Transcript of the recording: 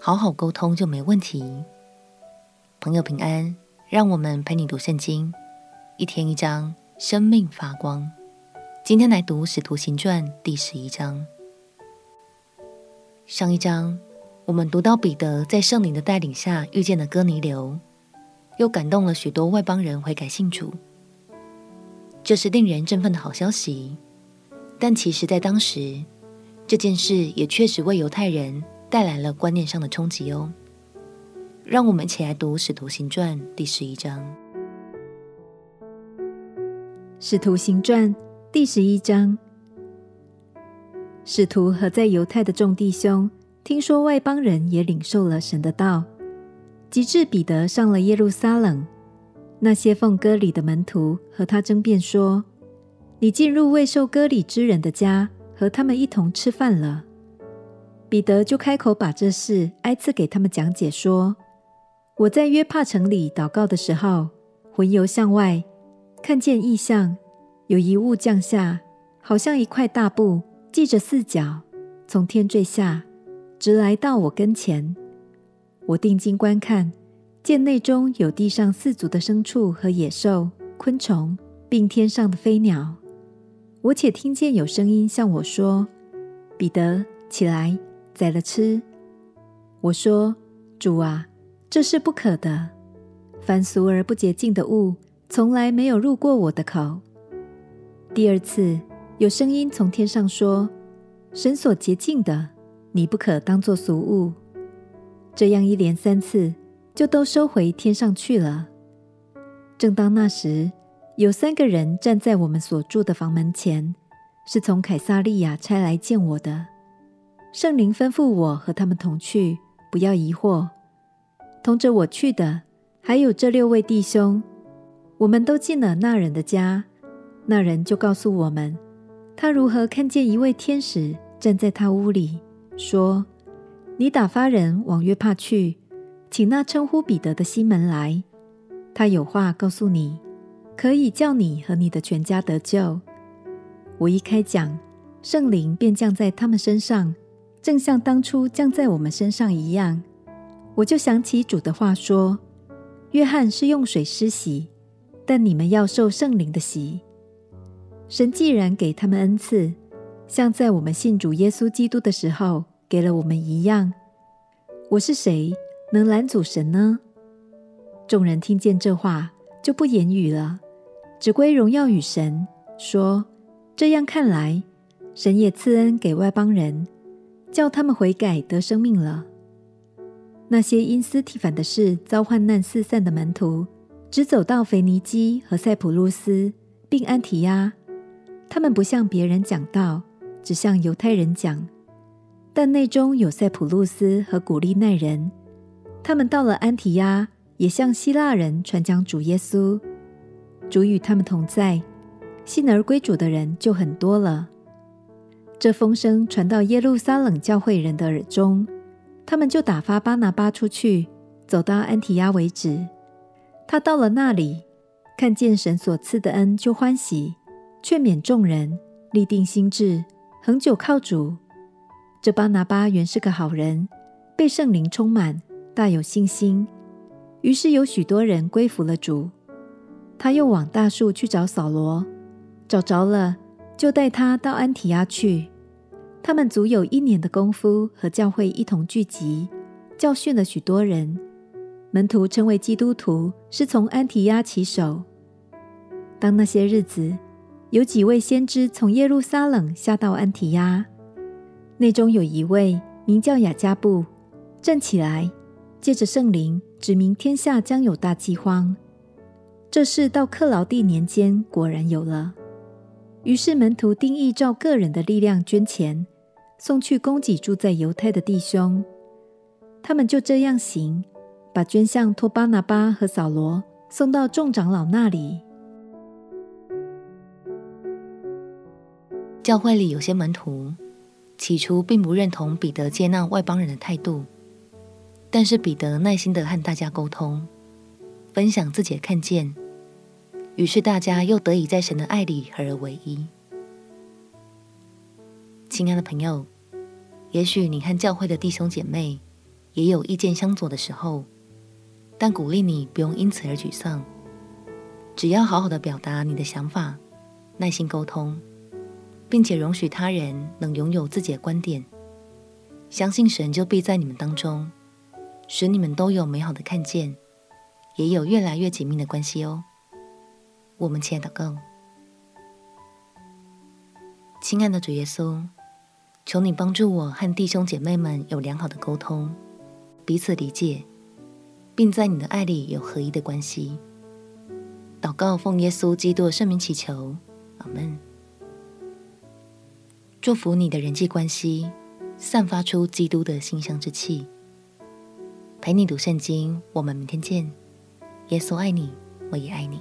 好好沟通就没问题。朋友平安，让我们陪你读圣经，一天一章，生命发光。今天来读《使徒行传》第十一章。上一章我们读到彼得在圣灵的带领下遇见了哥尼流，又感动了许多外邦人悔改信主，这是令人振奋的好消息。但其实，在当时，这件事也确实为犹太人带来了观念上的冲击哦。让我们一起来读《使徒行传》第十一章。《使徒行传》第十一章，使徒和在犹太的众弟兄听说外邦人也领受了神的道，及至彼得上了耶路撒冷，那些奉割礼的门徒和他争辩说：“你进入未受割礼之人的家。”和他们一同吃饭了，彼得就开口把这事挨次给他们讲解说：“我在约帕城里祷告的时候，魂游向外，看见异象，有一物降下，好像一块大布，系着四角，从天坠下，直来到我跟前。我定睛观看，见内中有地上四足的牲畜和野兽、昆虫，并天上的飞鸟。”我且听见有声音向我说：“彼得，起来，宰了吃。”我说：“主啊，这是不可的。凡俗而不洁净的物，从来没有入过我的口。”第二次，有声音从天上说：“神所洁净的，你不可当作俗物。”这样一连三次，就都收回天上去了。正当那时，有三个人站在我们所住的房门前，是从凯撒利亚差来见我的。圣灵吩咐我和他们同去，不要疑惑。同着我去的还有这六位弟兄。我们都进了那人的家，那人就告诉我们，他如何看见一位天使站在他屋里，说：“你打发人往约帕去，请那称呼彼得的西门来，他有话告诉你。”可以叫你和你的全家得救。我一开讲，圣灵便降在他们身上，正像当初降在我们身上一样。我就想起主的话说：“约翰是用水施洗，但你们要受圣灵的洗。”神既然给他们恩赐，像在我们信主耶稣基督的时候给了我们一样，我是谁能拦阻神呢？众人听见这话，就不言语了。只归荣耀与神，说：这样看来，神也赐恩给外邦人，叫他们悔改得生命了。那些因斯提反的事遭患难四散的门徒，只走到腓尼基和塞浦路斯，并安提阿。他们不向别人讲道，只向犹太人讲。但内中有塞浦路斯和古利奈人，他们到了安提阿，也向希腊人传讲主耶稣。主与他们同在，信而归主的人就很多了。这风声传到耶路撒冷教会人的耳中，他们就打发巴拿巴出去，走到安提阿为止。他到了那里，看见神所赐的恩，就欢喜，劝勉众人，立定心志，恒久靠主。这巴拿巴原是个好人，被圣灵充满，大有信心。于是有许多人归服了主。他又往大树去找扫罗，找着了，就带他到安提亚去。他们足有一年的功夫，和教会一同聚集，教训了许多人。门徒称为基督徒，是从安提亚起手。当那些日子，有几位先知从耶路撒冷下到安提亚，内中有一位名叫亚加布，站起来，借着圣灵指明天下将有大饥荒。这事到克劳地年间果然有了，于是门徒定意照个人的力量捐钱，送去供给住在犹太的弟兄。他们就这样行，把捐项托巴拿巴和扫罗送到众长老那里。教会里有些门徒，起初并不认同彼得接纳外邦人的态度，但是彼得耐心的和大家沟通，分享自己的看见，于是大家又得以在神的爱里合而为一。亲爱的朋友，也许你和教会的弟兄姐妹也有意见相左的时候，但鼓励你不用因此而沮丧，只要好好的表达你的想法，耐心沟通。并且容许他人能拥有自己的观点，相信神就必在你们当中，使你们都有美好的看见，也有越来越紧密的关系哦。我们亲爱的祷告，亲爱的主耶稣，求你帮助我和弟兄姐妹们有良好的沟通，彼此理解，并在你的爱里有合一的关系。祷告奉耶稣基督圣名祈求，阿门。祝福你的人际关系，散发出基督的馨香之气。陪你读圣经，我们明天见。耶稣爱你，我也爱你。